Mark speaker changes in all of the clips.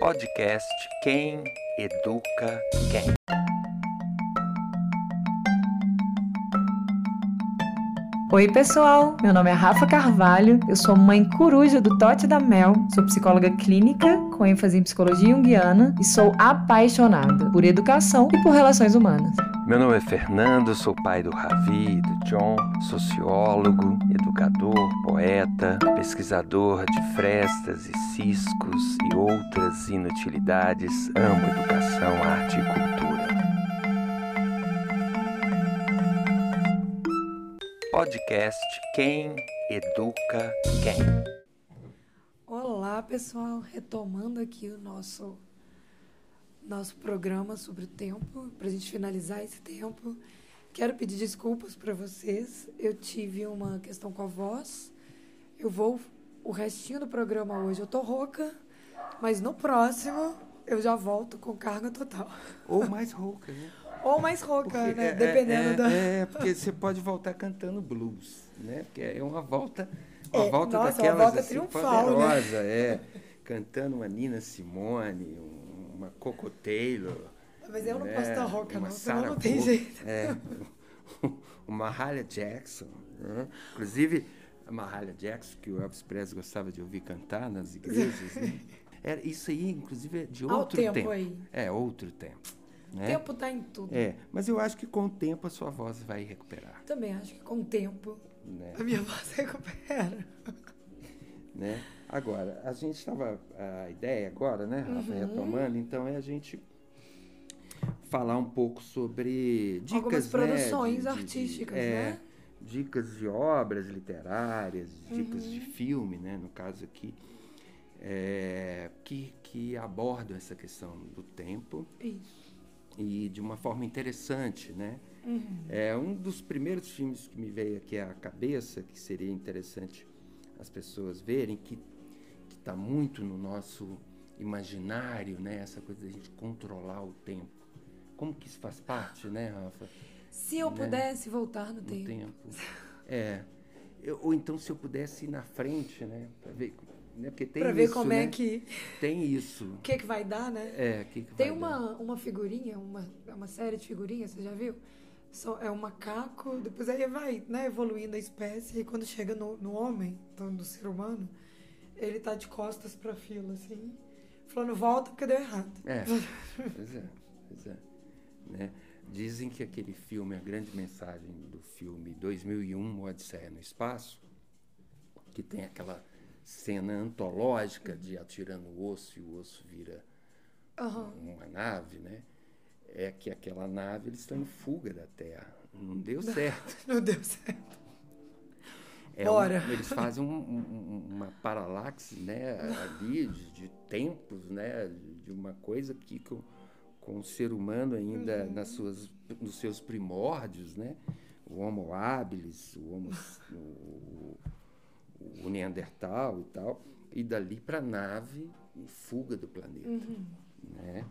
Speaker 1: Podcast Quem Educa Quem.
Speaker 2: Oi, pessoal! Meu nome é Rafa Carvalho, eu sou mãe coruja do Tote da Mel, sou psicóloga clínica com ênfase em psicologia junguiana e sou apaixonada por educação e por relações humanas.
Speaker 1: Meu nome é Fernando, sou pai do Ravi e do John, sociólogo, educador, poeta, pesquisador de frestas e ciscos e outras inutilidades. Amo educação, arte e cultura. Podcast Quem Educa Quem.
Speaker 3: Olá, pessoal, retomando aqui o nosso nosso programa sobre o tempo, para a gente finalizar esse tempo. Quero pedir desculpas para vocês. Eu tive uma questão com a voz. Eu vou o restinho do programa hoje. Eu tô rouca, mas no próximo eu já volto com carga total.
Speaker 4: Ou mais rouca, né?
Speaker 3: Ou mais rouca,
Speaker 4: Porque
Speaker 3: né?
Speaker 4: é-
Speaker 3: Dependendo
Speaker 4: é,
Speaker 3: da.
Speaker 4: É, porque você pode voltar cantando blues, né? Porque é uma volta, uma
Speaker 3: É,
Speaker 4: volta
Speaker 3: nossa, uma
Speaker 4: daquelas
Speaker 3: volta
Speaker 4: assim,
Speaker 3: triunfal, né?
Speaker 4: poderosa, é. Cantando uma Nina Simone, um- uma Coco Taylor.
Speaker 3: Mas eu não
Speaker 4: né?
Speaker 3: posso rouca,
Speaker 4: uma
Speaker 3: não, senão não tem jeito.
Speaker 4: É. Uma Mahalia Jackson. né? Inclusive, a Mahalia Jackson, que o Elvis Presley gostava de ouvir cantar nas igrejas, né? Era, isso aí, inclusive, é de outro
Speaker 3: tempo
Speaker 4: tempo.
Speaker 3: aí.
Speaker 4: É, outro tempo.
Speaker 3: O
Speaker 4: Né?
Speaker 3: tempo tá em tudo.
Speaker 4: É, mas eu acho que com o tempo a sua voz vai recuperar,
Speaker 3: Também acho que com o tempo
Speaker 4: né?
Speaker 3: a minha voz recupera.
Speaker 4: né? Agora, a gente estava a ideia agora, né, Rafa,
Speaker 3: Uhum.
Speaker 4: retomando, então é a gente falar um pouco sobre dicas,
Speaker 3: Algumas
Speaker 4: né,
Speaker 3: produções
Speaker 4: de- de- de-
Speaker 3: artísticas,
Speaker 4: é,
Speaker 3: né?
Speaker 4: Dicas de obras literárias, dicas
Speaker 3: Uhum.
Speaker 4: de filme, né, no caso aqui, é, que, que abordam essa questão do tempo
Speaker 3: Isso.
Speaker 4: e de uma forma interessante, né?
Speaker 3: Uhum.
Speaker 4: É um dos primeiros filmes que me veio aqui à cabeça, que seria interessante as pessoas verem, que está muito no nosso imaginário, né? Essa coisa da gente controlar o tempo. Como que isso faz parte, né, Rafa?
Speaker 3: Se eu
Speaker 4: Né?
Speaker 3: pudesse voltar no
Speaker 4: No
Speaker 3: tempo.
Speaker 4: tempo. É. Eu- ou então se eu pudesse ir na frente, né? Para ver, né? Porque tem
Speaker 3: Pra ver
Speaker 4: isso,
Speaker 3: como
Speaker 4: né?
Speaker 3: é que.
Speaker 4: Tem isso.
Speaker 3: O que, que vai dar, né?
Speaker 4: É, que que
Speaker 3: Tem
Speaker 4: vai dar?
Speaker 3: uma, uma figurinha, uma, é uma série de figurinhas, você já viu? Só, é um macaco, depois aí vai né, evoluindo a espécie, e quando chega no, no homem, então no ser humano, ele tá de costas pra fila, assim, falando volta porque deu errado.
Speaker 4: É, pois é, pois é. Né? Dizem que aquele filme, a grande mensagem do filme 2001, Odisseia no Espaço, que tem aquela cena antológica de atirando o osso e o osso vira
Speaker 3: Aham.
Speaker 4: uma nave, né? É que aquela nave eles estão em fuga da Terra. Não deu certo.
Speaker 3: Não deu certo.
Speaker 4: É
Speaker 3: Bora.
Speaker 4: um- eles fazem um- um- uma paralaxe né, ali de, de tempos, né, de uma coisa que com, com o ser humano ainda
Speaker 3: Uhum.
Speaker 4: nas suas, nos seus primórdios, né, o Homo habilis, o, homo, o, o Neandertal e tal, e dali para a nave em fuga do planeta.
Speaker 3: Uhum.
Speaker 4: Né?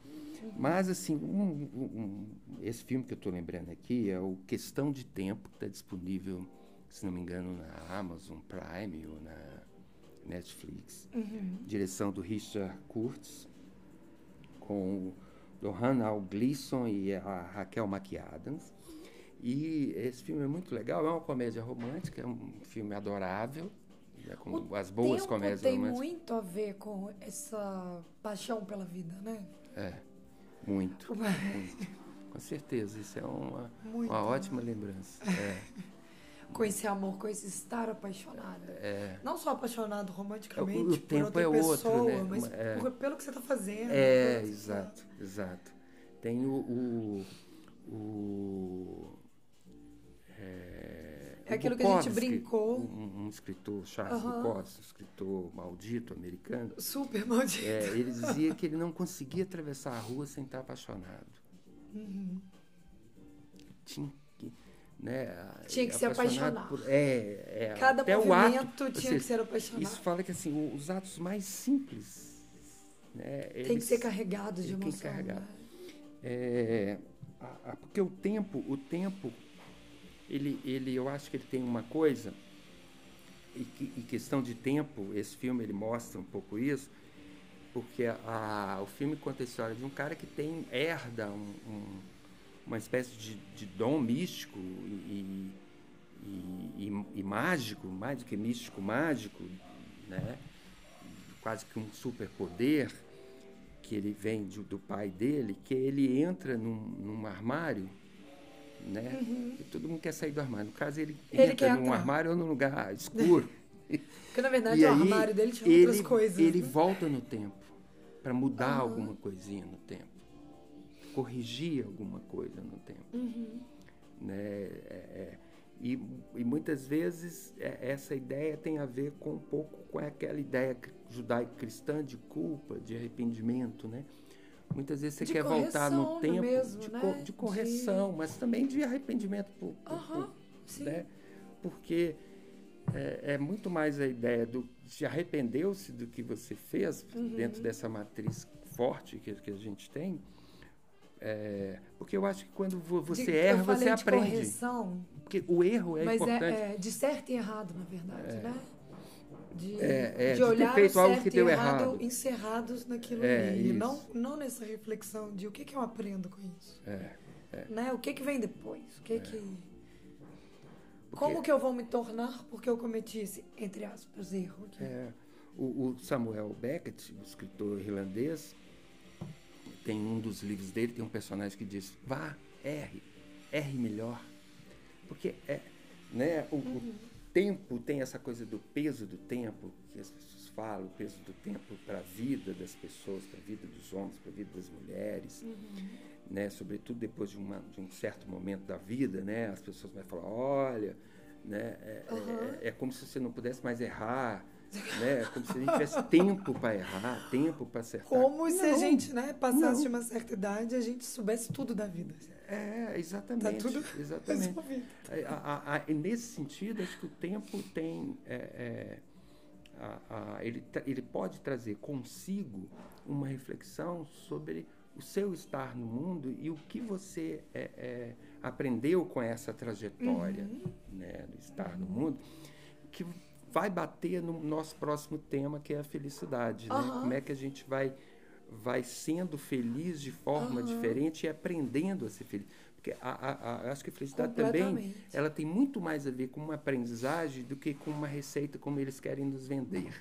Speaker 4: Mas, assim, um- um- esse filme que eu estou lembrando aqui é o Questão de Tempo, que está disponível, se não me engano, na Amazon Prime ou na Netflix.
Speaker 3: Uhum.
Speaker 4: Direção do Richard Curtis, com o Lohan Al Gleason e a Raquel McAdams. E esse filme é muito legal, é uma comédia romântica, é um filme adorável, né, como
Speaker 3: O
Speaker 4: as boas
Speaker 3: tempo
Speaker 4: comédias
Speaker 3: tem
Speaker 4: românticas.
Speaker 3: muito a ver com essa paixão pela vida, né?
Speaker 4: É, muito, muito. Com certeza, isso é uma,
Speaker 3: Muito,
Speaker 4: uma
Speaker 3: né?
Speaker 4: ótima lembrança. É,
Speaker 3: Com esse amor, com esse estar apaixonado.
Speaker 4: é,
Speaker 3: Não só apaixonado romanticamente
Speaker 4: O- o
Speaker 3: por
Speaker 4: tempo
Speaker 3: outra
Speaker 4: é outro,
Speaker 3: pessoa,
Speaker 4: né?
Speaker 3: mas
Speaker 4: É.
Speaker 3: por- pelo que você está fazendo.
Speaker 4: é,
Speaker 3: pelo-
Speaker 4: exato, exato. Tem o. o, o é,
Speaker 3: É aquilo que a gente brincou.
Speaker 4: Um, um escritor, Charles
Speaker 3: Aham.
Speaker 4: Bukowski, um escritor maldito americano.
Speaker 3: Super maldito.
Speaker 4: É, ele dizia que ele não conseguia atravessar a rua sem estar apaixonado.
Speaker 3: Uhum.
Speaker 4: Tinha né,
Speaker 3: Tinha que se
Speaker 4: apaixonado por- é, é,
Speaker 3: Cada
Speaker 4: até o
Speaker 3: movimento
Speaker 4: ato,
Speaker 3: tinha
Speaker 4: ou
Speaker 3: que
Speaker 4: seja,
Speaker 3: ser apaixonado.
Speaker 4: Isso fala que assim, o- os atos mais simples, né,
Speaker 3: Tem que
Speaker 4: eles-
Speaker 3: ser carregados de
Speaker 4: tem que
Speaker 3: emoção.
Speaker 4: carregar.
Speaker 3: né?
Speaker 4: é, a- a- porque o tempo, o tempo, ele, ele, eu acho que ele tem uma coisa e, que- e questão de tempo, esse filme ele mostra um pouco isso. porque a, o filme conta a história de um cara que tem herda um, um, uma espécie de, de dom místico e, e, e, e, mágico, mais do que místico, mágico, né? quase que um superpoder que ele vem de, do pai dele, que ele entra num, num armário, né? Uhum. E todo mundo quer sair do armário. No caso, ele, ele entra num entrar. armário ou num lugar escuro.
Speaker 3: Porque na verdade o armário dele tinha ele, outras coisas.
Speaker 4: Ele né? volta no tempo para mudar alguma coisinha no tempo, corrigir alguma coisa no tempo, uhum. né? É, é, e, e, muitas vezes é, essa ideia tem a ver com um pouco com aquela ideia judaico-cristã de culpa, de arrependimento, né? Muitas vezes você
Speaker 3: de
Speaker 4: quer voltar no tempo
Speaker 3: mesmo,
Speaker 4: de,
Speaker 3: né?
Speaker 4: de, correção, de... mas também de arrependimento, por, por,
Speaker 3: uhum,
Speaker 4: por né? Porque é, é, muito mais a ideia do de arrependeu-se do que você fez uhum. dentro dessa matriz forte que, que a gente tem. É, porque eu acho que quando você de, erra, você aprende.
Speaker 3: Correção,
Speaker 4: porque o erro é
Speaker 3: mas
Speaker 4: importante.
Speaker 3: É, é de certo e errado, na verdade,
Speaker 4: é.
Speaker 3: né? De,
Speaker 4: é, é,
Speaker 3: de olhar
Speaker 4: de ter feito algo que deu
Speaker 3: errado,
Speaker 4: errado.
Speaker 3: encerrados naquilo
Speaker 4: é,
Speaker 3: ali. Não, não nessa reflexão de o que, que eu aprendo com isso.
Speaker 4: É, é.
Speaker 3: Né? O que, que vem depois? O que que porque... Como que eu vou me tornar porque eu cometi esse, entre aspas, erro?
Speaker 4: É, o, o, Samuel Beckett, o escritor irlandês, tem um dos livros dele, tem um personagem que diz, vá, erre, erre melhor. Porque é, né, o, uhum. o tempo tem essa coisa do peso do tempo, que as pessoas falam, o peso do tempo para a vida das pessoas, para a vida dos homens, para a vida das mulheres. Uhum né, sobretudo depois de, uma, de, um certo momento da vida, né, as pessoas vão falar, olha, né, é, uhum. é, é, como se você não pudesse mais errar, né, é como se a gente tivesse tempo para errar, tempo para acertar.
Speaker 3: Como não, se a gente, né, passasse de uma certa idade, a gente soubesse tudo da vida.
Speaker 4: É, exatamente.
Speaker 3: Tá tudo
Speaker 4: exatamente. A, a, a, nesse sentido, acho que o tempo tem é, é ele, ele pode trazer consigo uma reflexão sobre o seu estar no mundo e o que você é, é, aprendeu com essa trajetória uhum. né, do estar no mundo, que vai bater no nosso próximo tema, que é a felicidade. Uhum. Né? Como é que a gente vai, vai sendo feliz de forma uhum. diferente e aprendendo a ser feliz. Porque a, a, a, acho que a felicidade também ela tem muito mais a ver com uma aprendizagem do que com uma receita como eles querem nos vender.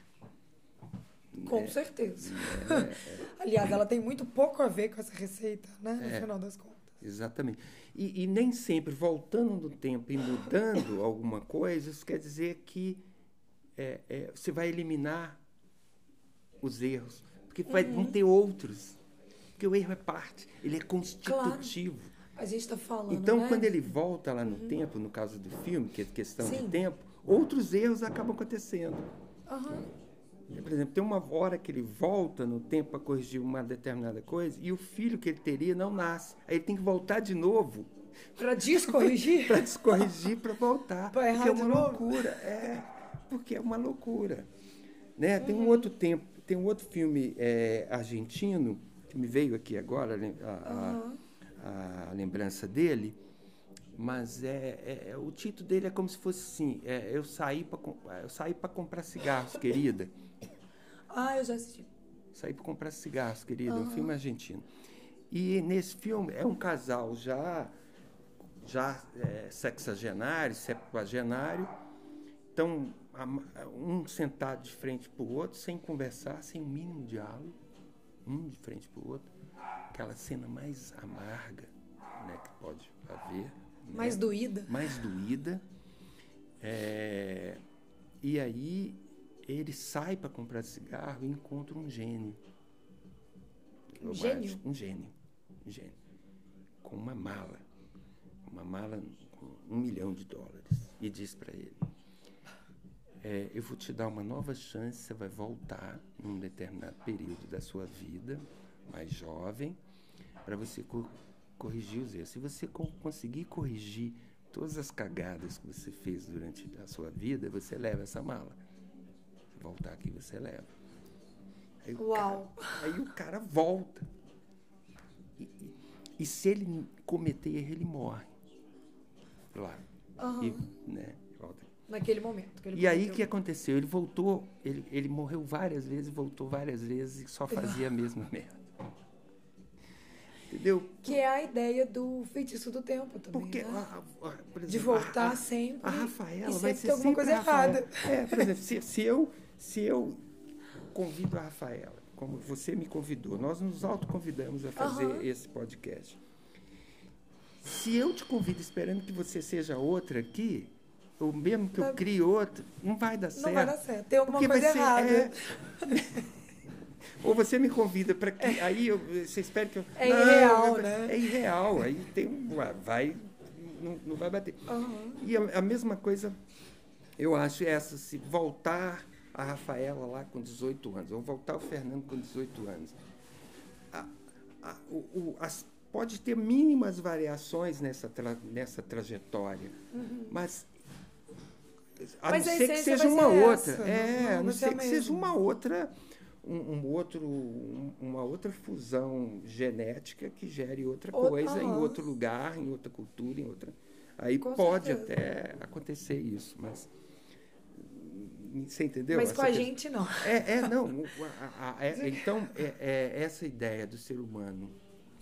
Speaker 3: Com é, certeza. É, é, Aliás, ela tem muito pouco a ver com essa receita, né? No
Speaker 4: é.
Speaker 3: final das contas.
Speaker 4: Exatamente. E, e, nem sempre, voltando no tempo e mudando alguma coisa, isso quer dizer que é, é, você vai eliminar os erros. Porque vai, uhum. vão ter outros. Porque o erro é parte, ele é constitutivo. Claro.
Speaker 3: A gente está falando.
Speaker 4: Então,
Speaker 3: né?
Speaker 4: quando ele volta lá no uhum. tempo, no caso do filme, que é questão Sim. de tempo, outros erros acabam acontecendo.
Speaker 3: Uhum.
Speaker 4: Por exemplo, tem uma hora que ele volta no tempo para corrigir uma determinada coisa e o filho que ele teria não nasce. Aí ele tem que voltar de novo.
Speaker 3: Para descorrigir?
Speaker 4: para descorrigir, para voltar.
Speaker 3: Para errar
Speaker 4: é uma
Speaker 3: novo?
Speaker 4: loucura. É, porque é uma loucura. Né? Tem um uhum. outro tempo, tem um outro filme é, argentino que me veio aqui agora, a, a, uhum. a, lembrança dele, mas é, é, é, o título dele é como se fosse assim: é, eu saí para eu saí para comprar cigarros, querida.
Speaker 3: Ah, eu já assisti.
Speaker 4: Saí para comprar cigarros, querida, uhum. um filme argentino. E nesse filme é um casal já já é, sexagenário, septuagenário, então um sentado de frente para o outro, sem conversar, sem o mínimo diálogo, um de frente para o outro, aquela cena mais amarga né, que pode haver
Speaker 3: mais
Speaker 4: né?
Speaker 3: doída.
Speaker 4: Mais doída. É, e aí ele sai para comprar cigarro e encontra um gênio.
Speaker 3: Um gênio?
Speaker 4: Um gênio. Um gênio. Com uma mala. Uma mala com um milhão de dólares. E diz para ele: é, Eu vou te dar uma nova chance, você vai voltar num determinado período da sua vida, mais jovem, para você corrigir os erros. Se você conseguir corrigir todas as cagadas que você fez durante a sua vida, você leva essa mala. Se voltar aqui, você leva. Aí
Speaker 3: Uau!
Speaker 4: Cara, aí o cara volta. E, e, e, se ele cometer erro, ele morre. Claro.
Speaker 3: Uhum.
Speaker 4: E, né.
Speaker 3: Naquele momento. Que
Speaker 4: E aí o que aconteceu? Ele voltou, ele, ele morreu várias vezes, voltou várias vezes e só fazia a mesma merda. Entendeu?
Speaker 3: Que é a ideia do feitiço do tempo também.
Speaker 4: Porque,
Speaker 3: né?
Speaker 4: a- a- por
Speaker 3: De
Speaker 4: exemplo, a-
Speaker 3: voltar
Speaker 4: a,
Speaker 3: sempre.
Speaker 4: A Rafaela
Speaker 3: e
Speaker 4: vai
Speaker 3: sempre
Speaker 4: ser
Speaker 3: ter alguma
Speaker 4: sempre
Speaker 3: coisa errada.
Speaker 4: É, por exemplo, se, se eu, se eu convido a Rafaela, como você me convidou, nós nos autoconvidamos a fazer
Speaker 3: Aham.
Speaker 4: esse podcast. Se eu te convido esperando que você seja outra aqui, ou mesmo que eu crie outra, não vai dar certo.
Speaker 3: Não vai dar certo. Tem alguma coisa
Speaker 4: ser-
Speaker 3: errada.
Speaker 4: é. Ou você me convida para que. Aí eu, você espera que eu.
Speaker 3: É
Speaker 4: Não,
Speaker 3: irreal,
Speaker 4: é-
Speaker 3: né?
Speaker 4: É irreal. Aí tem um. Vai. Não, não vai bater.
Speaker 3: Aham.
Speaker 4: E a, a mesma coisa, eu acho, é essa: se voltar a Rafaela lá com 18 anos, ou voltar o Fernando com 18 anos. A- a- o- o- as- pode ter mínimas variações nessa, tra- nessa trajetória, mas. A.
Speaker 3: Mas
Speaker 4: não
Speaker 3: a
Speaker 4: ser que seja uma outra.
Speaker 3: essa,
Speaker 4: é,
Speaker 3: não
Speaker 4: a não
Speaker 3: ser a
Speaker 4: que seja
Speaker 3: mesma.
Speaker 4: uma outra. Um, um outro, um- uma outra fusão genética que gere outra
Speaker 3: Outra-
Speaker 4: coisa em
Speaker 3: aham.
Speaker 4: outro lugar, em outra cultura, em outra. Aí
Speaker 3: Com
Speaker 4: pode
Speaker 3: certeza.
Speaker 4: até acontecer isso, mas. Você entendeu?
Speaker 3: Mas
Speaker 4: Essa
Speaker 3: com a
Speaker 4: questão-
Speaker 3: gente, não.
Speaker 4: É, é, não. o- a- a- é- então, é, é essa ideia do ser humano,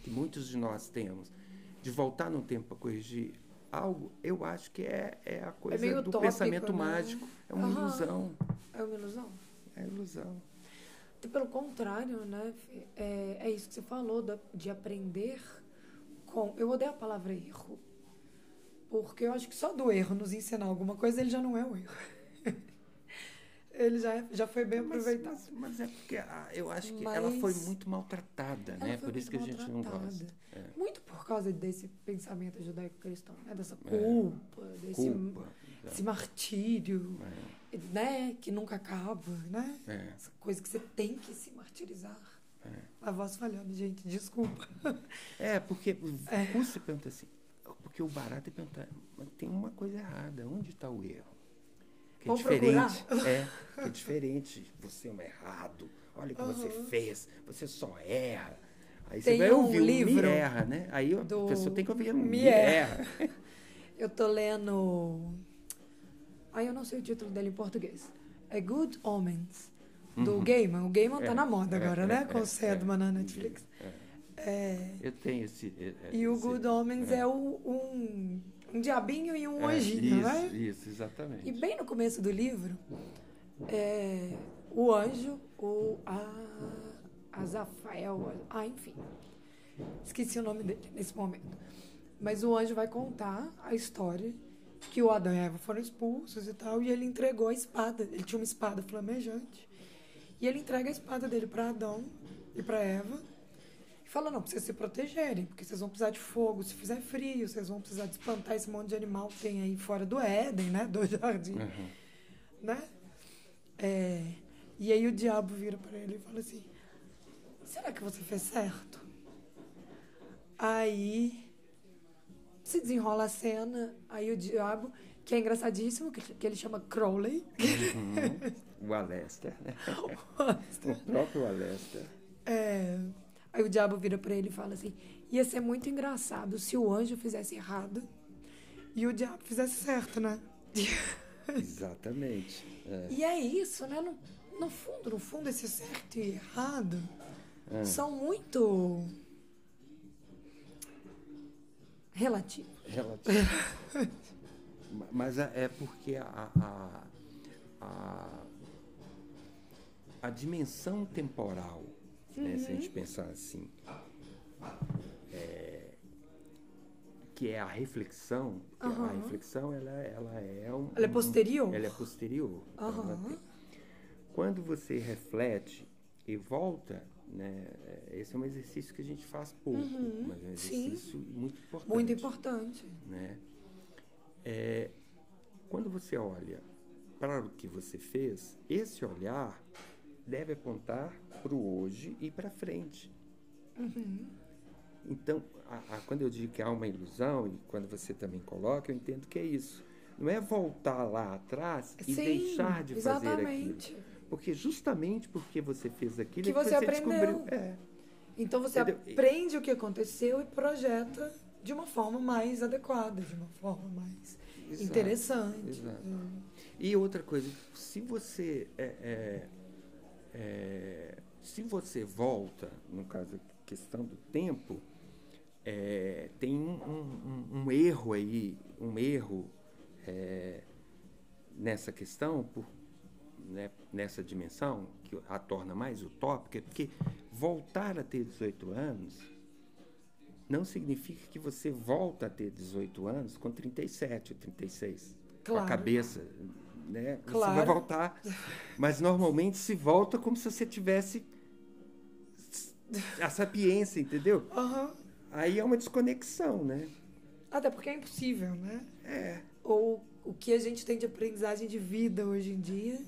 Speaker 4: que muitos de nós temos, de voltar no tempo para corrigir algo, eu acho que é, é a coisa
Speaker 3: meio
Speaker 4: do pensamento
Speaker 3: né?
Speaker 4: mágico. É uma
Speaker 3: Aham.
Speaker 4: ilusão.
Speaker 3: É uma ilusão.
Speaker 4: É ilusão.
Speaker 3: E Pelo contrário, né? É, é isso que você falou, da- de aprender com. Eu odeio a palavra erro. Porque eu acho que só do erro nos ensinar alguma coisa, ele já não é um erro. ele já, é- já foi bem
Speaker 4: Mas,
Speaker 3: aproveitado.
Speaker 4: mas, mas é porque ah, eu acho que ela
Speaker 3: Mas-
Speaker 4: foi muito maltratada,
Speaker 3: Ela
Speaker 4: né? Por isso que a gente não gosta. É.
Speaker 3: Muito por causa desse pensamento judaico-cristão, né? Dessa
Speaker 4: É.
Speaker 3: culpa, desse,
Speaker 4: Culpa.
Speaker 3: desse martírio,
Speaker 4: É,
Speaker 3: né? Que nunca acaba, né?
Speaker 4: é,
Speaker 3: Essa coisa que você tem que se martirizar.
Speaker 4: é.
Speaker 3: A voz falhando, gente, desculpa.
Speaker 4: É, porque
Speaker 3: É.
Speaker 4: você pergunta assim, porque o barato é perguntar, mas tem uma coisa errada, onde está o erro? Que é diferente.
Speaker 3: procurar?
Speaker 4: É, é diferente. Você é um errado. Olha o que você
Speaker 3: Aham.
Speaker 4: fez. Você só erra. Aí
Speaker 3: Tem
Speaker 4: você vai
Speaker 3: um
Speaker 4: ouvir o me
Speaker 3: livro
Speaker 4: erra, né? Aí a pessoa tem que ouvir
Speaker 3: Me
Speaker 4: me,
Speaker 3: Erra.
Speaker 4: erra.
Speaker 3: Eu tô lendo. Aí eu não sei o título dele em português. É Good Omens, do
Speaker 4: Uhum.
Speaker 3: Gaiman. O Gaiman tá
Speaker 4: É,
Speaker 3: na moda
Speaker 4: é,
Speaker 3: agora,
Speaker 4: é,
Speaker 3: né?
Speaker 4: é,
Speaker 3: Com o
Speaker 4: é,
Speaker 3: Sandman na Netflix.
Speaker 4: É.
Speaker 3: É,
Speaker 4: Eu tenho esse. é, é,
Speaker 3: e o
Speaker 4: esse-
Speaker 3: Good Omens é, o- um, um diabinho e um
Speaker 4: é,
Speaker 3: anjinho,
Speaker 4: isso,
Speaker 3: né?
Speaker 4: Isso, exatamente.
Speaker 3: E bem no começo do livro, é, o anjo, o a, Azafael, ah, enfim. Esqueci o nome dele nesse momento. Mas o anjo vai contar a história que o Adão e a Eva foram expulsos e tal, e ele entregou a espada. Ele tinha uma espada flamejante. E ele entrega a espada dele para Adão e para Eva. E fala: não, pra vocês se protegerem, porque vocês vão precisar de fogo se fizer frio, vocês vão precisar de espantar esse monte de animal que tem aí fora do Éden, né? Do jardim
Speaker 4: Uhum.
Speaker 3: né? É, e aí o diabo vira para ele e fala assim: será que você fez certo? Aí se desenrola a cena, aí o diabo, que é engraçadíssimo, que, que ele chama Crowley,
Speaker 4: Uhum. O Alester, né? o próprio Alester.
Speaker 3: É, aí o diabo vira para ele e fala assim: ia ser muito engraçado se o anjo fizesse errado e o diabo fizesse certo, né?
Speaker 4: Exatamente. É.
Speaker 3: E é isso, né? No, no fundo, no fundo, esse certo e errado
Speaker 4: É.
Speaker 3: são muito relativos.
Speaker 4: Relativo. Ma- Mas a- é porque a, a, a, a dimensão temporal, né, se a
Speaker 3: Uhum.
Speaker 4: gente pensar assim, é, que é a reflexão, que a reflexão ela, ela é um,
Speaker 3: Ela é
Speaker 4: um-
Speaker 3: posterior?
Speaker 4: ela é posterior. Então, ela quando você reflete e volta, né, é, esse é um exercício que a gente faz pouco,
Speaker 3: Uhum,
Speaker 4: mas é um
Speaker 3: sim.
Speaker 4: exercício muito importante
Speaker 3: Muito importante.
Speaker 4: né? É, quando você olha para o que você fez, esse olhar deve apontar para o hoje e para frente.
Speaker 3: Uhum.
Speaker 4: Então, a- a- quando eu digo que há uma ilusão, e quando você também coloca, eu entendo que é isso. Não é voltar lá atrás e
Speaker 3: Sim,
Speaker 4: deixar de fazer
Speaker 3: exatamente.
Speaker 4: aquilo. Porque justamente porque você fez aquilo
Speaker 3: Que
Speaker 4: é
Speaker 3: você aprendeu.
Speaker 4: descobriu. É,
Speaker 3: Então você
Speaker 4: Entendeu?
Speaker 3: aprende o que aconteceu e projeta de uma forma mais adequada, de uma forma mais
Speaker 4: exato,
Speaker 3: interessante.
Speaker 4: exato.
Speaker 3: Hum.
Speaker 4: E outra coisa, se você é, é, é, se você volta, no caso questão do tempo, é, tem um, um, um, erro aí, um erro é, nessa questão, por, né, nessa dimensão, que a torna mais utópica, porque voltar a ter 18 anos não significa que você volta a ter 18 anos com 37 ou 36. Claro. Com a cabeça. Né? Claro. Você vai voltar. Mas normalmente se volta como se você tivesse a sapiência, entendeu?
Speaker 3: Uhum.
Speaker 4: Aí é uma desconexão, né?
Speaker 3: Até porque é impossível, né?
Speaker 4: É.
Speaker 3: Ou o que a gente tem de aprendizagem de vida hoje em dia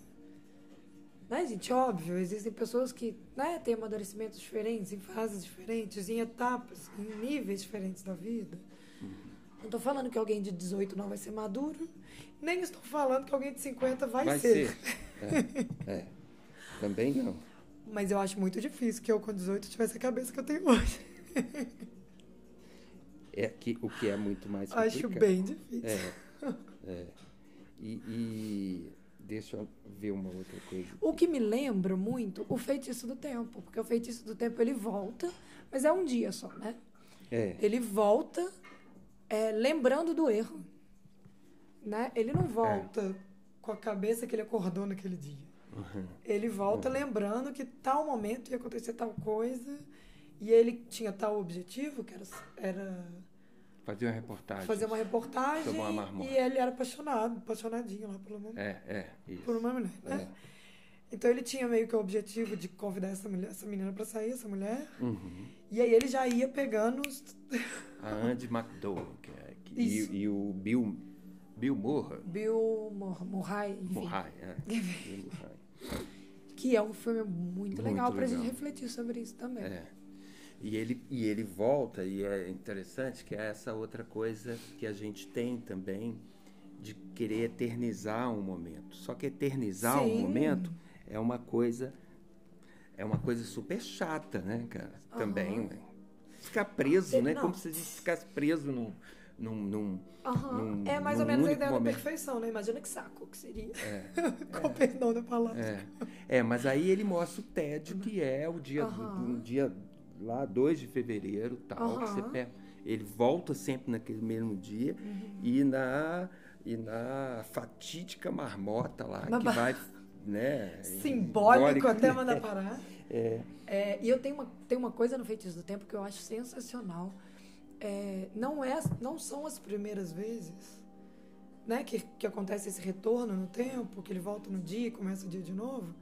Speaker 3: né, gente? Óbvio, existem pessoas que né, têm amadurecimentos diferentes, em fases diferentes, em etapas, em níveis diferentes da vida. Uhum. Não estou falando que alguém de 18 não vai ser maduro, nem estou falando que alguém de 50 vai,
Speaker 4: vai
Speaker 3: ser.
Speaker 4: ser. É, é. Também não.
Speaker 3: Mas eu acho muito difícil que eu, com 18, tivesse a cabeça que eu tenho hoje.
Speaker 4: é que, o que é muito mais
Speaker 3: complicado. Acho bem difícil.
Speaker 4: É. é. E, e Deixa eu ver uma outra coisa.
Speaker 3: O que me lembra muito o feitiço do tempo, porque o feitiço do tempo ele volta, mas é um dia só, né?
Speaker 4: É.
Speaker 3: Ele volta é, lembrando do erro, né? Ele não volta é. com a cabeça que ele acordou naquele dia. Uhum. Ele volta uhum. lembrando que tal momento ia acontecer tal coisa e ele tinha tal objetivo que era, era
Speaker 4: Fazer uma reportagem.
Speaker 3: Fazer uma reportagem. Uma e ele era apaixonado, apaixonadinho lá por uma
Speaker 4: É, é, isso.
Speaker 3: Por uma mulher, né? É. Então ele tinha meio que o objetivo de convidar essa, mulher, essa menina para sair, essa mulher.
Speaker 4: Uhum.
Speaker 3: E aí ele já ia pegando os...
Speaker 4: A Andy McDowell, que é, que, e, e, o Bill, Bill Murray.
Speaker 3: Bill Murray, enfim.
Speaker 4: Murray, é. Bill
Speaker 3: Murray. Que é um filme muito, muito legal para a gente refletir sobre isso também.
Speaker 4: É. E ele, e ele volta, e é interessante que é essa outra coisa que a gente tem também de querer eternizar um momento. Só que eternizar Sim. um momento é uma coisa é uma coisa super chata, né, cara? Uhum. Também, né? Ficar preso, né? Não. Como se a gente ficasse preso num, num, num,
Speaker 3: uhum. num É mais ou menos a ideia momento. da perfeição, né? Imagina que saco que seria. É, Com é, perdão da palavra.
Speaker 4: É. é, mas aí ele mostra o tédio que é o dia, uhum. um dia lá 2 de fevereiro, tal, uhum. que você pega, ele volta sempre naquele mesmo dia uhum. e na e na fatídica marmota lá que vai, né,
Speaker 3: simbólico até mandar parar.
Speaker 4: é.
Speaker 3: é. e eu tenho uma tem uma coisa no Feitiço do Tempo que eu acho sensacional. É, não é não são as primeiras vezes né, que, que acontece esse retorno no tempo, que ele volta no dia e começa o dia de novo,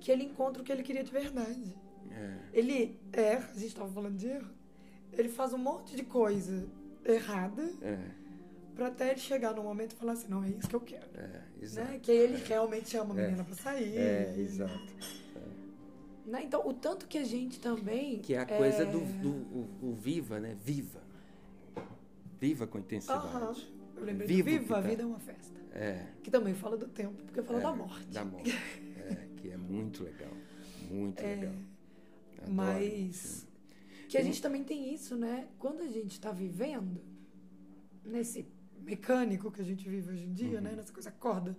Speaker 3: que ele encontra o que ele queria de verdade.
Speaker 4: É.
Speaker 3: Ele erra, a gente estava falando de erro, ele faz um monte de coisa errada
Speaker 4: é.
Speaker 3: para até ele chegar no momento e falar assim, não, é isso que eu quero.
Speaker 4: É, exato.
Speaker 3: Né? Que aí ele realmente chama a menina é. para sair.
Speaker 4: É, exato.
Speaker 3: Né? Então, o tanto que a gente também...
Speaker 4: Que é a coisa é... do, do o, o, viva, né? Viva. Viva com intensidade.
Speaker 3: Uhum. Eu lembrei Vivo do Viva, a tá... vida é uma festa.
Speaker 4: É.
Speaker 3: Que também fala do tempo, porque fala
Speaker 4: é,
Speaker 3: da morte.
Speaker 4: Da morte. é, que é muito legal. Muito
Speaker 3: é,
Speaker 4: legal.
Speaker 3: Adoro, mas que a gente também tem isso, né? Quando a gente está vivendo nesse mecânico que a gente vive hoje em dia, né? uhum. né? Nessa coisa acorda,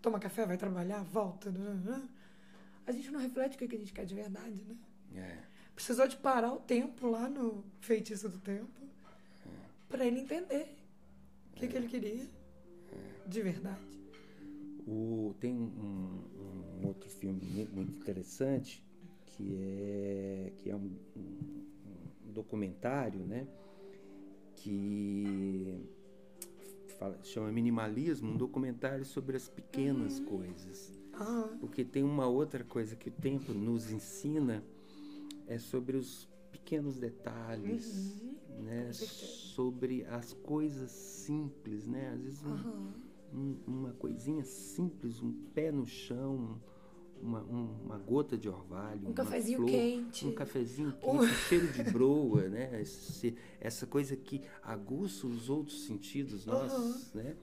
Speaker 3: toma café, vai trabalhar, volta, né? a gente não reflete o que a gente quer de verdade, né?
Speaker 4: É.
Speaker 3: Precisou de parar o tempo lá no feitiço do tempo é. para ele entender o que, é. que ele queria é. de verdade.
Speaker 4: O, tem um, um outro filme muito interessante que é, que é um, um documentário, né? Que fala, chama Minimalismo, um documentário sobre as pequenas uhum. coisas.
Speaker 3: Uhum.
Speaker 4: Porque tem uma outra coisa que o tempo nos ensina, é sobre os pequenos detalhes,
Speaker 3: uhum.
Speaker 4: né? Sobre as coisas simples, né? Às vezes um, um, uma coisinha simples, um pé no chão, uma, um, uma gota de orvalho,
Speaker 3: um cafezinho
Speaker 4: flor,
Speaker 3: quente,
Speaker 4: um cafezinho quente, um cheiro de broa, né? Esse, essa coisa que aguça os outros sentidos nossos, uhum. né?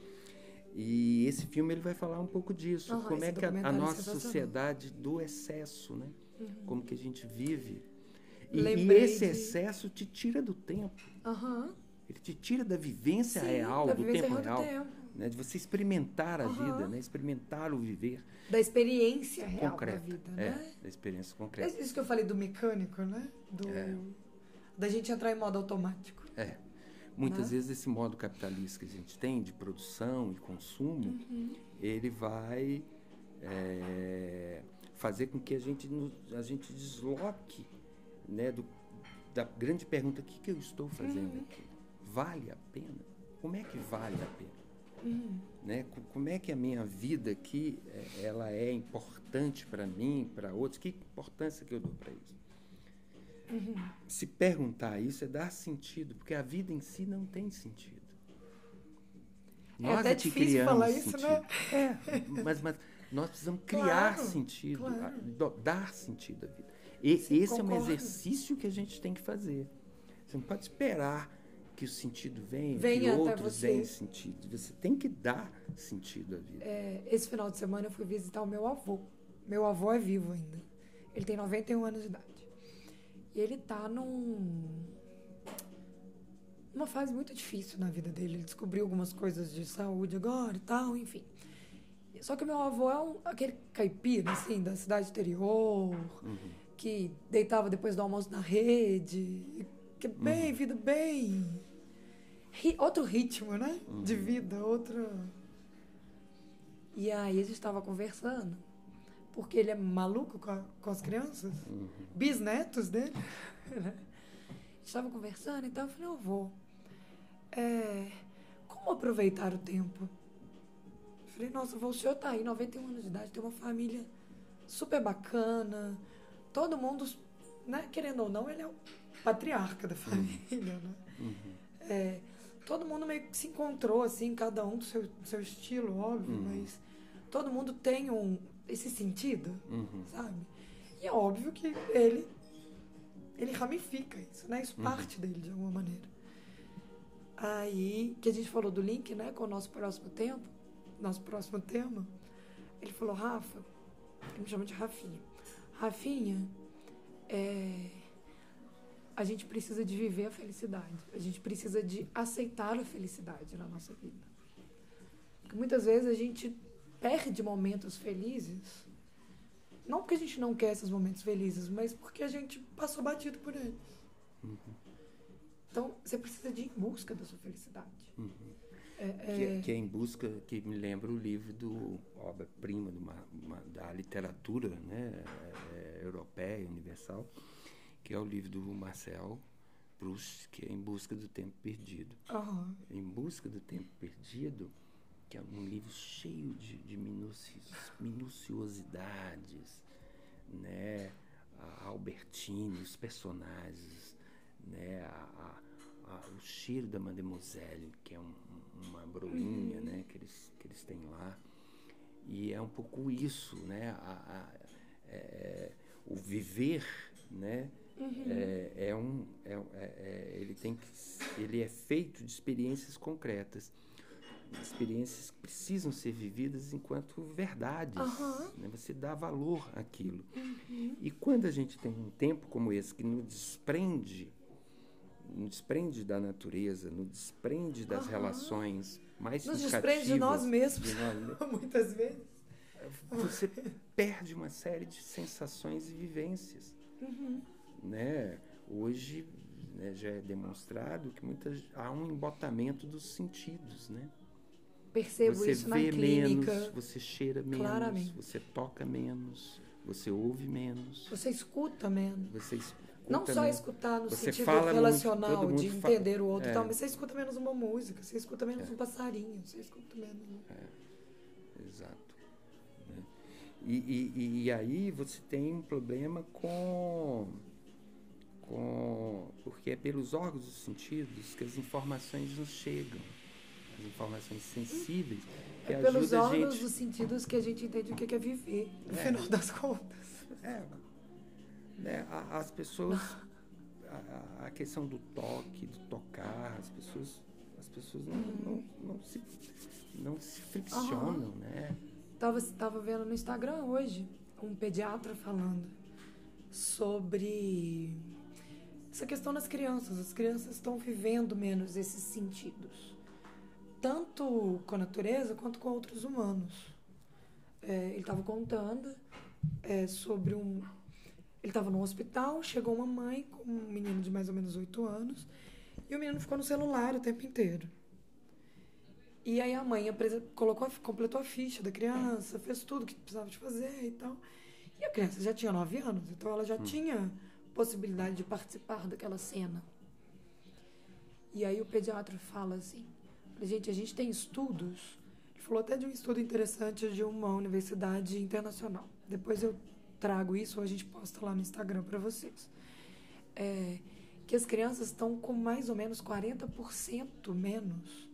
Speaker 4: E esse filme ele vai falar um pouco disso, uhum, como é que a, a nossa sociedade do excesso, né? Uhum. Como que a gente vive. E, e esse de... excesso te tira do tempo. Ele te tira da vivência Sim, real, da do vivência tempo real. Do tempo. Né? De você experimentar a
Speaker 3: Uhum.
Speaker 4: vida, né? Experimentar o viver
Speaker 3: Da experiência real
Speaker 4: concreto.
Speaker 3: da vida,
Speaker 4: é,
Speaker 3: né?
Speaker 4: da experiência
Speaker 3: É
Speaker 4: concreta.
Speaker 3: isso que eu falei do mecânico, né? Do,
Speaker 4: É.
Speaker 3: Da gente entrar em modo automático.
Speaker 4: É. Muitas
Speaker 3: Né?
Speaker 4: vezes esse modo capitalista que a gente tem de produção e consumo,
Speaker 3: Uhum.
Speaker 4: ele vai é, fazer com que a gente, a gente desloque né, do, da grande pergunta: o que, que eu estou fazendo
Speaker 3: Uhum.
Speaker 4: aqui? Vale a pena? Como é que vale a pena?
Speaker 3: Uhum.
Speaker 4: Né? Co- Como é que a minha vida aqui é, ela é importante para mim, para outros? Que importância que eu dou para isso?
Speaker 3: Uhum.
Speaker 4: Se perguntar isso é dar sentido, porque a vida em si não tem sentido.
Speaker 3: É até
Speaker 4: que
Speaker 3: difícil
Speaker 4: criamos
Speaker 3: falar isso, né?
Speaker 4: É, mas, mas nós precisamos criar
Speaker 3: Claro,
Speaker 4: sentido,
Speaker 3: claro.
Speaker 4: dar sentido à vida. E,
Speaker 3: Sim,
Speaker 4: esse é um
Speaker 3: concordo.
Speaker 4: exercício que a gente tem que fazer. Você não pode esperar que o sentido venha,
Speaker 3: Venha
Speaker 4: que outros deem sentido. Você tem que dar sentido à vida.
Speaker 3: É, esse final de semana eu fui visitar o meu avô. Meu avô é vivo ainda. Ele tem 91 anos de idade. E ele tá num. numa fase muito difícil na vida dele. Ele descobriu algumas coisas de saúde agora e tal, enfim. Só que meu avô é um, aquele caipira, assim, da cidade interior, que deitava depois do almoço na rede, que bem, vida bem. Ri- outro ritmo, né? De vida, outro. E aí a gente estava conversando, porque ele é maluco com, a- com as crianças, bisnetos dele. né? Estava conversando, então eu falei, eu vou. É, como aproveitar o tempo? Eu falei, nossa, o senhor tá aí, 91 anos de idade, tem uma família super bacana, todo mundo, né, querendo ou não, ele é o patriarca da família, né? É, todo mundo meio que se encontrou, assim, cada um do seu, do seu estilo, óbvio, mas todo mundo tem um, esse sentido,
Speaker 4: Uhum.
Speaker 3: sabe? E é óbvio que ele, ele ramifica isso, né? Isso parte dele, de alguma maneira. Aí, que a gente falou do link, né, com o nosso próximo tempo, nosso próximo tema, ele falou, Rafa, ele me chama de Rafinha. Rafinha, é, a gente precisa de viver a felicidade. A gente precisa de aceitar a felicidade na nossa vida. Porque muitas vezes a gente perde momentos felizes, não porque a gente não quer esses momentos felizes, mas porque a gente passou batido por eles. Então, você precisa de ir em busca da sua felicidade. É,
Speaker 4: Que,
Speaker 3: é,
Speaker 4: é- que é em busca, que me lembra o livro do obra-prima da literatura né, é, europeia, universal, que é o livro do Marcel Proust, que é Em Busca do Tempo Perdido.
Speaker 3: aham.
Speaker 4: Em Busca do Tempo Perdido, que é um livro cheio de, de minuci- minuciosidades, né? A Albertine, os personagens, né? A, a- a- o cheiro da Mademoiselle, que é um- um- uma broinha, né? Que eles, que eles têm lá. E é um pouco isso, né? A- é- o viver, né? É, é um, é, é- é- ele tem que, ele é feito de experiências concretas, experiências que precisam ser vividas enquanto verdades.
Speaker 3: Aham.
Speaker 4: né? Você dá valor àquilo. E quando a gente tem um tempo como esse que nos desprende, nos desprende da natureza, nos desprende das relações mais
Speaker 3: Nos desprende de nós mesmos,
Speaker 4: de nós mesmos,
Speaker 3: muitas vezes.
Speaker 4: você perde uma série de sensações e vivências. Né? Hoje né, já é demonstrado que muitas, há um embotamento dos sentidos. Né?
Speaker 3: Percebo
Speaker 4: você
Speaker 3: isso na
Speaker 4: vê
Speaker 3: clínica.
Speaker 4: menos, você cheira menos,
Speaker 3: Claramente.
Speaker 4: você toca menos, você ouve menos,
Speaker 3: Você escuta menos.
Speaker 4: você escuta
Speaker 3: Não só
Speaker 4: menos.
Speaker 3: escutar no
Speaker 4: Você
Speaker 3: sentido
Speaker 4: fala muito,
Speaker 3: relacional,
Speaker 4: mundo
Speaker 3: de
Speaker 4: fala-
Speaker 3: entender o outro e
Speaker 4: É.
Speaker 3: tal, mas você escuta menos uma música, você escuta menos um passarinho, você escuta menos.
Speaker 4: Exato. né? E, e, e aí você tem um problema com, com. Porque é pelos órgãos dos sentidos que as informações nos chegam. As informações sensíveis que
Speaker 3: É pelos órgãos
Speaker 4: gente.
Speaker 3: dos sentidos que a gente entende o que é viver, no final das contas.
Speaker 4: É, né, as pessoas. A, a- questão do toque, do tocar, as pessoas. As pessoas não, não, não, se, não se friccionam, né?
Speaker 3: Tava, tava vendo no Instagram hoje um pediatra falando sobre essa questão das crianças. As crianças estão vivendo menos esses sentidos. tanto com a natureza quanto com outros humanos. É, ele estava contando é, sobre um. Ele estava no hospital, chegou uma mãe com um menino de mais ou menos oito anos, e o menino ficou no celular o tempo inteiro. E aí a mãe colocou, completou a ficha da criança, fez tudo que precisava de fazer e tal. E a criança já tinha nove anos, então ela já hum. tinha possibilidade de participar daquela cena. E aí o pediatra fala assim, gente, a gente tem estudos, ele falou até de um estudo interessante de uma universidade internacional. Depois eu trago isso, ou a gente posta lá no Instagram para vocês. É, que as crianças estão com mais ou menos 40% menos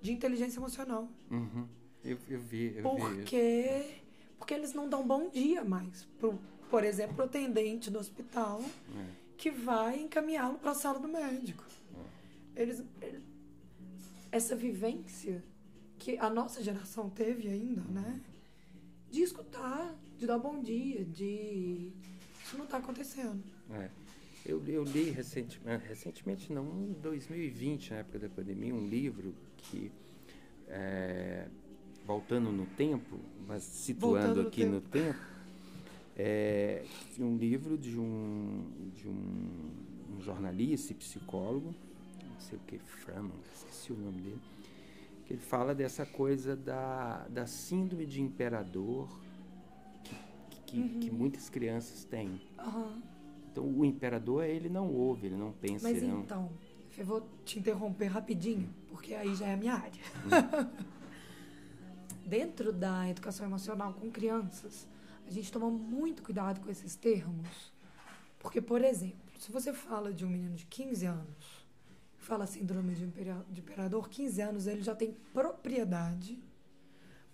Speaker 3: de inteligência emocional.
Speaker 4: Uhum. Eu, eu vi, eu
Speaker 3: porque, vi. Porque eles não dão bom dia mais. Pro, por exemplo, o atendente do hospital é. que vai encaminhá-lo para a sala do médico. É. Eles, eles, essa vivência que a nossa geração teve ainda, né? De escutar, de dar bom dia, de. Isso não está acontecendo.
Speaker 4: É. Eu, eu li recentemente, recentemente, não, em 2020, na época da pandemia, um livro que, é, voltando no tempo, mas situando aqui tempo, no tempo é um livro de um, de um, um jornalista e psicólogo, não sei o que, Framan, esqueci o nome dele, que ele fala dessa coisa da, da síndrome de imperador que, que, uhum. que muitas crianças têm.
Speaker 3: Uhum.
Speaker 4: Então o imperador ele não ouve, ele não pensa.
Speaker 3: Mas
Speaker 4: não...
Speaker 3: então, eu vou te interromper rapidinho, porque aí já é a minha área.
Speaker 4: Hum.
Speaker 3: Dentro da educação emocional com crianças, a gente toma muito cuidado com esses termos. Porque, por exemplo, se você fala de um menino de 15 anos, fala síndrome de imperador, 15 anos ele já tem propriedade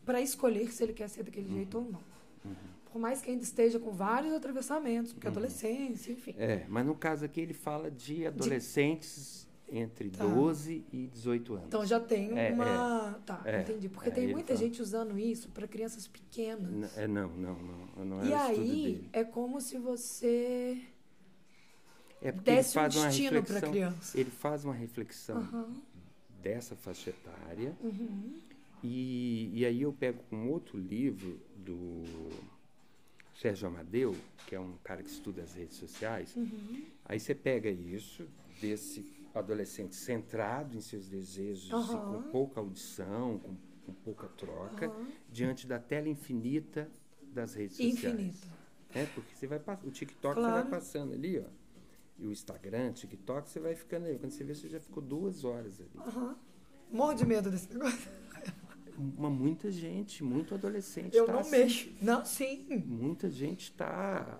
Speaker 3: para escolher se ele quer ser daquele uhum. jeito ou não.
Speaker 4: Uhum.
Speaker 3: Por mais que ainda esteja com vários atravessamentos, porque uhum. adolescência, enfim.
Speaker 4: É, mas no caso aqui ele fala de adolescentes entre tá. 12 e 18 anos.
Speaker 3: Então já tem é, uma. É, tá, é, entendi. Porque é, tem muita fala... gente usando isso para crianças pequenas.
Speaker 4: É, não, não, não. não
Speaker 3: e aí é como se você.
Speaker 4: É porque desse ele faz um destino para criança. Ele faz uma reflexão uhum. dessa faixa etária.
Speaker 3: Uhum.
Speaker 4: E, e aí eu pego um outro livro do Sérgio Amadeu, que é um cara que estuda as redes sociais.
Speaker 3: Uhum.
Speaker 4: Aí você pega isso desse adolescente centrado em seus desejos uhum. e com pouca audição, com, com pouca troca, uhum. diante da tela infinita das redes sociais.
Speaker 3: Infinita.
Speaker 4: É, porque você vai o TikTok claro. você vai passando ali, ó. E o Instagram, TikTok, você vai ficando aí. Quando você vê, você já ficou duas horas ali.
Speaker 3: Uhum. Morro de medo desse negócio.
Speaker 4: Uma, muita gente, muito adolescente.
Speaker 3: Eu
Speaker 4: tá
Speaker 3: não
Speaker 4: assim.
Speaker 3: mexo. Não, sim.
Speaker 4: Muita gente está.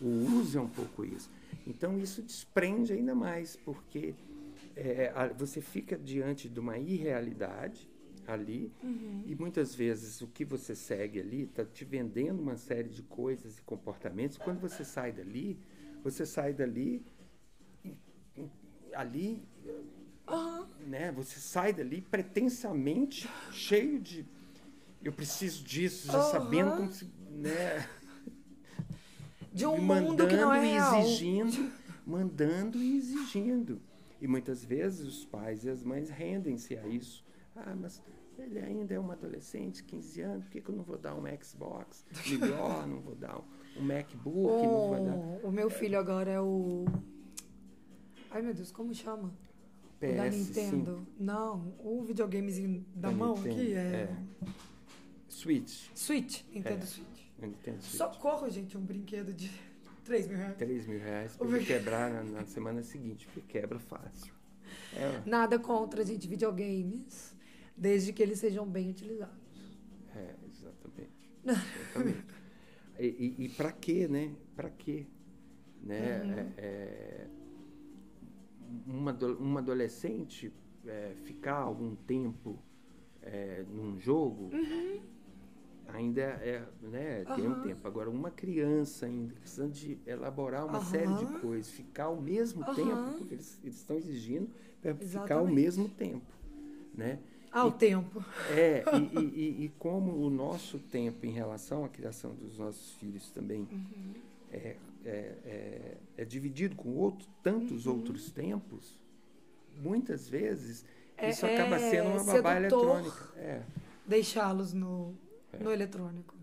Speaker 4: O uso é um pouco isso. Então isso desprende ainda mais, porque é, a, você fica diante de uma irrealidade ali
Speaker 3: uhum.
Speaker 4: e muitas vezes o que você segue ali está te vendendo uma série de coisas e comportamentos. Quando você sai dali, você sai dali ali,
Speaker 3: uhum.
Speaker 4: né? Você sai dali pretensamente cheio de eu preciso disso, já uhum. sabendo como se, né?
Speaker 3: De um mundo que não é
Speaker 4: real. exigindo, mandando e exigindo. E muitas vezes os pais e as mães rendem-se a isso. Ah, mas ele ainda é um adolescente, 15 anos, por que, que eu não vou dar um Xbox melhor, não vou dar um, MacBook, oh, não vou dar...
Speaker 3: O meu filho agora é o... Ai, meu Deus, como chama?
Speaker 4: PS,
Speaker 3: o da Nintendo. Sim. Não, o videogamezinho da, da mão Nintendo, aqui é... é...
Speaker 4: Switch.
Speaker 3: Switch, Nintendo é. Switch. Socorro, gente, um brinquedo de 3 mil reais.
Speaker 4: 3 mil reais pra quebrar na, na, semana seguinte, porque quebra fácil.
Speaker 3: É. Nada contra, gente, videogames, desde que eles sejam bem utilizados.
Speaker 4: É, exatamente. exatamente. e e, e para quê, né? Para quê? Né? Uhum. É, é, uma, uma adolescente é, ficar algum tempo é, num jogo.
Speaker 3: Uhum
Speaker 4: ainda é, né, uhum. tem um tempo. Agora, uma criança ainda precisando de elaborar uma
Speaker 3: uhum.
Speaker 4: série de coisas, ficar ao mesmo uhum. tempo, porque eles, eles estão exigindo para ficar ao mesmo tempo, né?
Speaker 3: Ao e, tempo.
Speaker 4: É, e, e, e, como o nosso tempo em relação à criação dos nossos filhos também
Speaker 3: uhum.
Speaker 4: é, é, é, é, dividido com outro, tantos
Speaker 3: uhum.
Speaker 4: outros tempos, muitas vezes
Speaker 3: É-
Speaker 4: Isso acaba sendo uma
Speaker 3: é
Speaker 4: babá eletrônica. É.
Speaker 3: Deixá-los no, no eletrônico.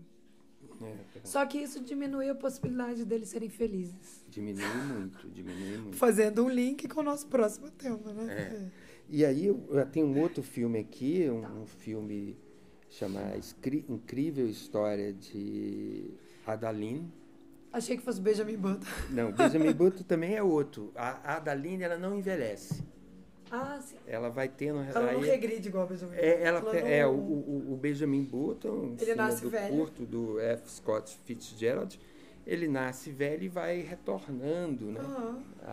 Speaker 4: é,
Speaker 3: Só que isso diminui a possibilidade deles serem felizes.
Speaker 4: diminui muito, diminui muito.
Speaker 3: Fazendo um link com o nosso próximo tema, né?
Speaker 4: É. E aí eu, eu tenho um outro filme aqui, um, um filme chamado Escri- Incrível História de Adaline.
Speaker 3: Achei que fosse Benjamin Button.
Speaker 4: Não, Benjamin Button também é outro. A a Adaline ela não envelhece.
Speaker 3: Ah, sim.
Speaker 4: Ela vai tendo.
Speaker 3: Ela não
Speaker 4: aí-
Speaker 3: regride igual a Benjamin
Speaker 4: É, ela,
Speaker 3: não-
Speaker 4: é o, o, o Benjamin Button,
Speaker 3: Ele
Speaker 4: cima
Speaker 3: nasce
Speaker 4: do
Speaker 3: velho.
Speaker 4: curto do F. Scott Fitzgerald, ele nasce velho e vai retornando, né?
Speaker 3: Aham.
Speaker 4: a-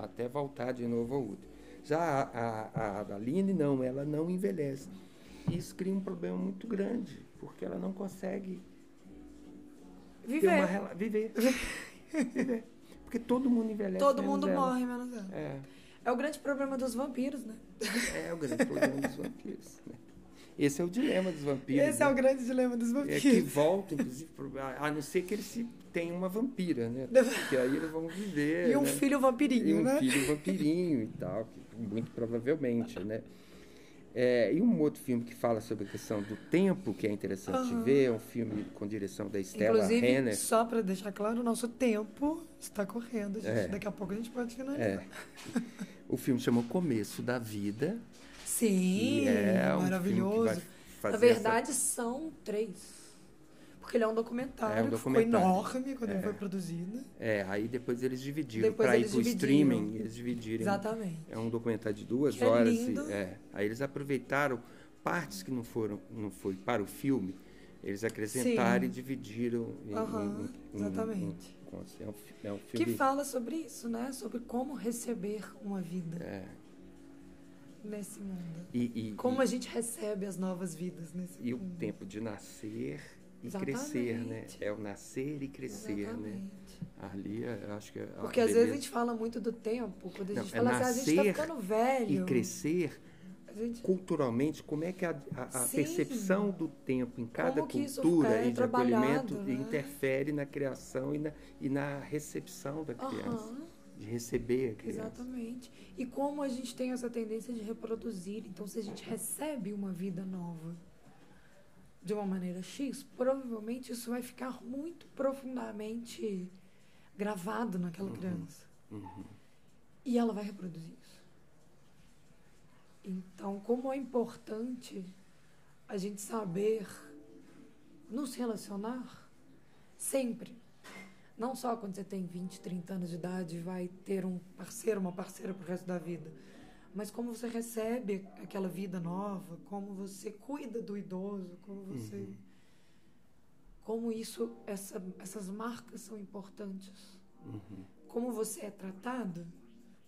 Speaker 4: a- até voltar de novo ao útero. Já a, a, a Adaline, não, ela não envelhece. Isso cria um problema muito grande, porque ela não consegue ter uma
Speaker 3: Viver.
Speaker 4: viver. viver. Porque todo mundo envelhece.
Speaker 3: Todo mundo
Speaker 4: ela.
Speaker 3: morre, menos ela.
Speaker 4: É,
Speaker 3: É o grande problema dos vampiros, né?
Speaker 4: é o grande problema dos vampiros. né? Esse é o dilema dos vampiros.
Speaker 3: Esse é
Speaker 4: né?
Speaker 3: o grande dilema dos
Speaker 4: É
Speaker 3: vampiros.
Speaker 4: que volta, inclusive, a não ser que eles se tenham uma vampira, né? Porque aí eles vão viver.
Speaker 3: E um
Speaker 4: né?
Speaker 3: filho vampirinho,
Speaker 4: E um
Speaker 3: né?
Speaker 4: filho vampirinho e tal, que muito provavelmente, né? É, e um outro filme que fala sobre a questão do tempo, que é interessante
Speaker 3: Aham.
Speaker 4: ver, é um filme com direção da Stella
Speaker 3: Inclusive,
Speaker 4: Renner.
Speaker 3: só para deixar claro, o nosso tempo está correndo, gente.
Speaker 4: É.
Speaker 3: Daqui a pouco a gente pode finalizar.
Speaker 4: É. O filme chama O Começo da Vida.
Speaker 3: Sim,
Speaker 4: é um
Speaker 3: maravilhoso. Na verdade, são três. Porque ele é um documentário,
Speaker 4: É um
Speaker 3: que
Speaker 4: documentário.
Speaker 3: ficou enorme quando
Speaker 4: É.
Speaker 3: ele foi produzido.
Speaker 4: É, aí depois eles dividiram para ir pro
Speaker 3: dividiram.
Speaker 4: streaming, eles dividiram.
Speaker 3: Exatamente.
Speaker 4: É um documentário de duas
Speaker 3: Que é
Speaker 4: horas. E, é, aí eles aproveitaram partes que não foram, não foi para o filme, eles acrescentaram
Speaker 3: Sim.
Speaker 4: e dividiram.
Speaker 3: Aham,
Speaker 4: em- em-
Speaker 3: exatamente.
Speaker 4: em- é, um, é um
Speaker 3: Que
Speaker 4: filme.
Speaker 3: fala sobre isso, né? Sobre como receber uma vida
Speaker 4: é,
Speaker 3: nesse mundo.
Speaker 4: e, e,
Speaker 3: Como
Speaker 4: e,
Speaker 3: a gente recebe as novas vidas nesse
Speaker 4: e o
Speaker 3: mundo.
Speaker 4: tempo de nascer e
Speaker 3: Exatamente.
Speaker 4: crescer, né? É o nascer e crescer, né?
Speaker 3: Exatamente.
Speaker 4: Ali, é, acho que é
Speaker 3: Porque às vezes a gente fala muito do tempo, quando a
Speaker 4: Não,
Speaker 3: gente
Speaker 4: é
Speaker 3: fala assim, "Ah, a gente tá
Speaker 4: nascer
Speaker 3: ficando velho.
Speaker 4: e crescer
Speaker 3: gente-
Speaker 4: culturalmente, como é que a, a- a percepção do tempo em cada cultura
Speaker 3: é
Speaker 4: e de acolhimento
Speaker 3: né?
Speaker 4: interfere na criação e na, e na recepção da criança,
Speaker 3: Aham,
Speaker 4: de receber a criança.
Speaker 3: exatamente. E como a gente tem essa tendência de reproduzir. Então, se a gente recebe uma vida nova de uma maneira X, provavelmente isso vai ficar muito profundamente gravado naquela criança.
Speaker 4: Uhum.
Speaker 3: E ela vai reproduzir isso. Então, como é importante a gente saber nos relacionar sempre. Não só quando você tem 20, 30 anos de idade e vai ter um parceiro, uma parceira pro resto da vida. Mas como você recebe aquela vida nova, como você cuida do idoso, como você. Como isso, essa, essas marcas são importantes.
Speaker 4: Uhum.
Speaker 3: Como você é tratado,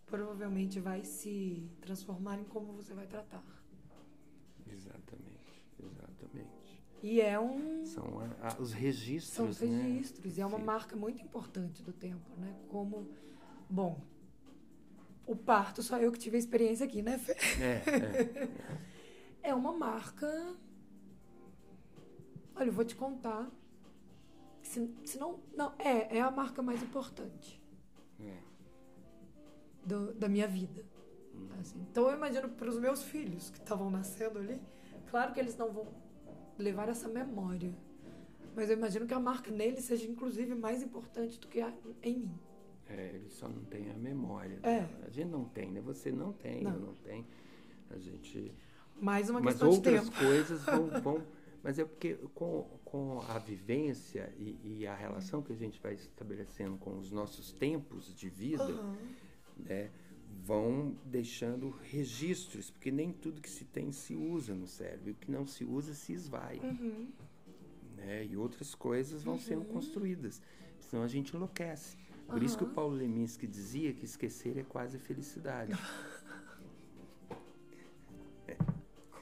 Speaker 3: provavelmente vai se transformar em como você vai tratar.
Speaker 4: Exatamente, exatamente.
Speaker 3: E é um.
Speaker 4: São a- a- os
Speaker 3: São
Speaker 4: registros,
Speaker 3: os
Speaker 4: né?
Speaker 3: registros. E é uma
Speaker 4: Sim.
Speaker 3: marca muito importante do tempo, né? Como. Bom. O parto, só eu que tive a experiência aqui, né, Fê?
Speaker 4: É, é.
Speaker 3: É uma marca. Olha, eu vou te contar. Se, se não, não, é, é a marca mais importante
Speaker 4: é.
Speaker 3: do- da minha vida. assim. Então eu imagino para os meus filhos que estavam nascendo ali, claro que eles não vão levar essa memória. Mas eu imagino que a marca neles seja inclusive mais importante do que a, em mim.
Speaker 4: É, ele só não tem a memória.
Speaker 3: É.
Speaker 4: dela. A gente não tem, né? Você não tem,
Speaker 3: Não.
Speaker 4: eu não tenho. A gente.
Speaker 3: Mais uma
Speaker 4: mas
Speaker 3: questão de
Speaker 4: outras
Speaker 3: tempo.
Speaker 4: coisas vão, vão. Mas é porque com, com a vivência e, e a relação que a gente vai estabelecendo com os nossos tempos de vida,
Speaker 3: Aham.
Speaker 4: né, vão deixando registros, porque nem tudo que se tem se usa no cérebro. E o que não se usa se esvai.
Speaker 3: Uhum.
Speaker 4: né? E outras coisas vão sendo construídas. Senão a gente enlouquece. Por isso que o. Paulo Leminski dizia que esquecer é quase felicidade.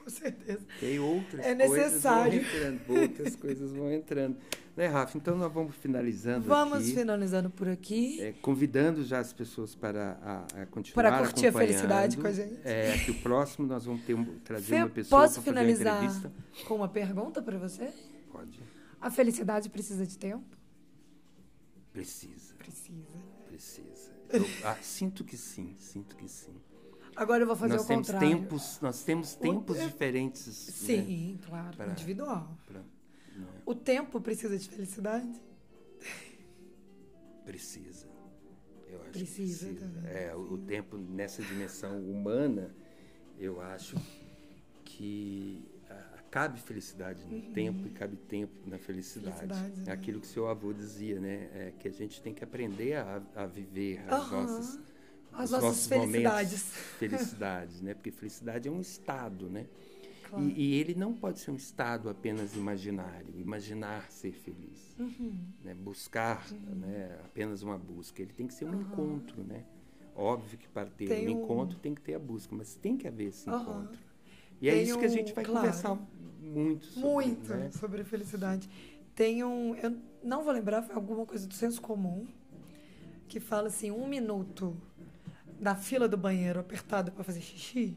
Speaker 3: Com certeza.
Speaker 4: Aí outras
Speaker 3: É
Speaker 4: coisas
Speaker 3: necessário.
Speaker 4: vão entrando, outras coisas vão entrando. Né, Rafa? Então nós vamos finalizando
Speaker 3: Vamos
Speaker 4: aqui.
Speaker 3: finalizando por aqui.
Speaker 4: é, convidando já as pessoas para a, a continuar
Speaker 3: Para curtir a felicidade com a gente.
Speaker 4: É, que o próximo nós vamos ter um, trazer
Speaker 3: Fê,
Speaker 4: uma pessoa
Speaker 3: posso
Speaker 4: para fazer uma
Speaker 3: finalizar
Speaker 4: entrevista.
Speaker 3: com uma pergunta para você?
Speaker 4: Pode.
Speaker 3: A felicidade precisa de tempo?
Speaker 4: Precisa.
Speaker 3: Precisa.
Speaker 4: Precisa. Eu, ah, sinto que sim, sinto que sim.
Speaker 3: Agora eu vou fazer
Speaker 4: nós
Speaker 3: o
Speaker 4: temos
Speaker 3: contrário.
Speaker 4: tempos, nós temos tempos
Speaker 3: é-
Speaker 4: diferentes. né,
Speaker 3: Sim, claro,
Speaker 4: Pra-
Speaker 3: individual.
Speaker 4: pra- né,
Speaker 3: O tempo precisa de felicidade?
Speaker 4: precisa. Eu acho
Speaker 3: Precisa
Speaker 4: que precisa. É, o, o tempo nessa dimensão humana, eu acho que cabe felicidade no tempo e cabe tempo na felicidade.
Speaker 3: Uhum. Felicidade,
Speaker 4: É
Speaker 3: né?
Speaker 4: aquilo que seu avô dizia, né? É que a gente tem que aprender a, a viver as
Speaker 3: Aham.
Speaker 4: nossas
Speaker 3: As
Speaker 4: os
Speaker 3: nossas felicidades.
Speaker 4: momentos, felicidades, né? Porque felicidade é um estado, né?
Speaker 3: Claro.
Speaker 4: E, e ele não pode ser um estado apenas imaginário, imaginar ser feliz,
Speaker 3: Uhum.
Speaker 4: né? buscar né? apenas uma busca. Ele tem que ser um encontro, né? Óbvio que para ter
Speaker 3: Tem
Speaker 4: um encontro tem que ter a busca, mas tem que haver esse encontro. E é
Speaker 3: Tem
Speaker 4: isso que a gente vai
Speaker 3: claro.
Speaker 4: conversar muito sobre,
Speaker 3: Muito
Speaker 4: né?
Speaker 3: sobre felicidade. Tem um. Eu não vou lembrar, foi alguma coisa do senso comum, que fala assim: um minuto na fila do banheiro apertado para fazer xixi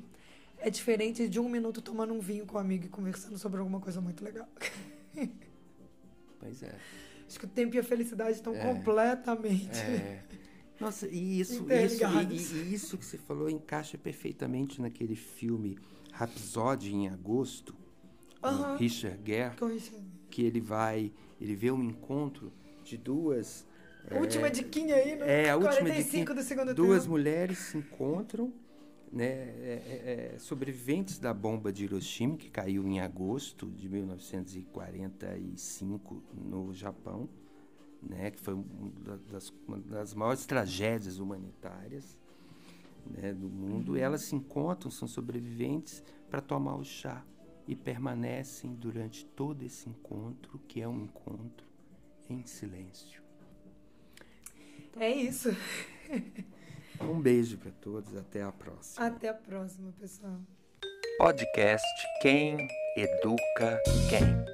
Speaker 3: é diferente de um minuto tomando um vinho com um amigo e conversando sobre alguma coisa muito legal.
Speaker 4: Pois é.
Speaker 3: Acho que o tempo e a felicidade estão
Speaker 4: É.
Speaker 3: completamente.
Speaker 4: É. Nossa, e isso, isso,
Speaker 3: Interligados.
Speaker 4: e, e isso que você falou encaixa perfeitamente naquele filme Rhapsody em agosto, com. Richard Gere,
Speaker 3: isso.
Speaker 4: que ele vai, ele vê um encontro de duas
Speaker 3: Última diquinha aí, né?
Speaker 4: é, a última
Speaker 3: 45
Speaker 4: diquinha,
Speaker 3: do segundo
Speaker 4: duas
Speaker 3: tempo.
Speaker 4: mulheres se encontram, né, é, é, é, sobreviventes da bomba de Hiroshima que caiu em agosto de 1945 no Japão, né, que foi um da- das, uma das maiores tragédias humanitárias né, do mundo. E elas se encontram, são sobreviventes para tomar o chá e permanecem durante todo esse encontro, que é um encontro em silêncio.
Speaker 3: É isso.
Speaker 4: Um beijo para todos, até a próxima.
Speaker 3: Até a próxima, pessoal.
Speaker 1: Podcast Quem Educa Quem.